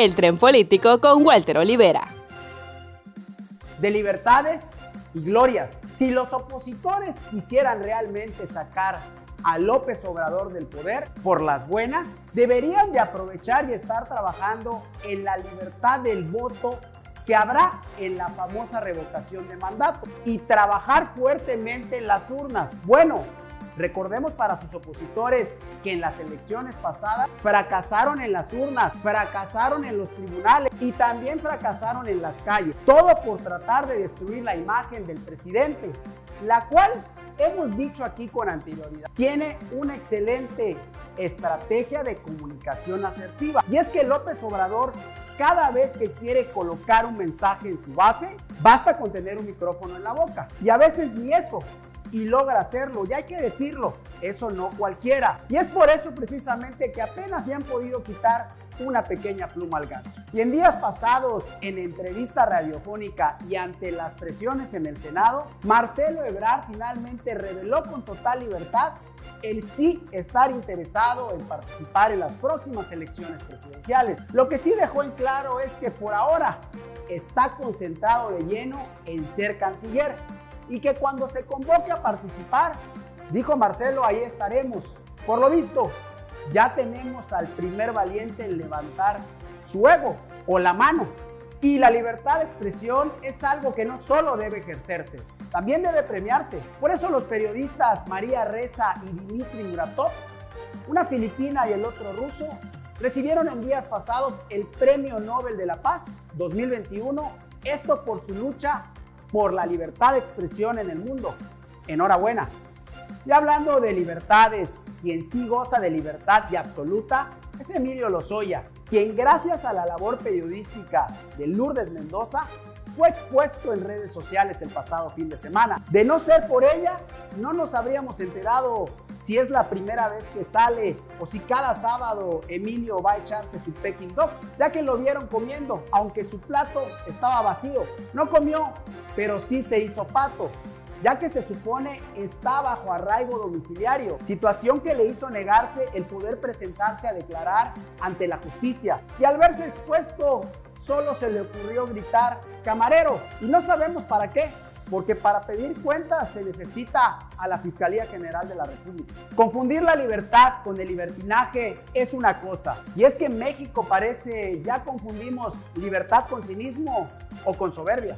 El tren político con Walter Olivera. De libertades y glorias. Si los opositores quisieran realmente sacar a López Obrador del poder por las buenas, deberían de aprovechar y estar trabajando en la libertad del voto que habrá en la famosa revocación de mandato y trabajar fuertemente en las urnas. Bueno, Recordemos para sus opositores que en las elecciones pasadas fracasaron en las urnas, fracasaron en los tribunales y también fracasaron en las calles. Todo por tratar de destruir la imagen del presidente, la cual hemos dicho aquí con anterioridad, tiene una excelente estrategia de comunicación asertiva. Y es que López Obrador, cada vez que quiere colocar un mensaje en su base, basta con tener un micrófono en la boca. Y a veces ni eso y logra hacerlo. Y hay que decirlo, eso no cualquiera. Y es por eso precisamente que apenas se han podido quitar una pequeña pluma al ganso. Y en días pasados, en entrevista radiofónica y ante las presiones en el Senado, Marcelo Ebrard finalmente reveló con total libertad el sí estar interesado en participar en las próximas elecciones presidenciales. Lo que sí dejó en claro es que por ahora está concentrado de lleno en ser canciller y que cuando se convoque a participar, dijo Marcelo, ahí estaremos. Por lo visto, ya tenemos al primer valiente en levantar su ego o la mano. Y la libertad de expresión es algo que no solo debe ejercerse, también debe premiarse. Por eso los periodistas María Reza y Dimitri Muratov, una filipina y el otro ruso, recibieron en días pasados el Premio Nobel de la Paz 2021, esto por su lucha por la libertad de expresión en el mundo. Enhorabuena. Y hablando de libertades, quien sí goza de libertad y absoluta es Emilio Lozoya, quien gracias a la labor periodística de Lourdes Mendoza fue expuesto en redes sociales el pasado fin de semana. De no ser por ella, no nos habríamos enterado si es la primera vez que sale o si cada sábado Emilio va a echarse su Peking Dog, ya que lo vieron comiendo, aunque su plato estaba vacío. No comió, pero sí se hizo pato ya que se supone está bajo arraigo domiciliario, situación que le hizo negarse el poder presentarse a declarar ante la justicia. Y al verse expuesto, solo se le ocurrió gritar, camarero, y no sabemos para qué, porque para pedir cuentas se necesita a la Fiscalía General de la República. Confundir la libertad con el libertinaje es una cosa, y es que en México parece ya confundimos libertad con cinismo o con soberbia.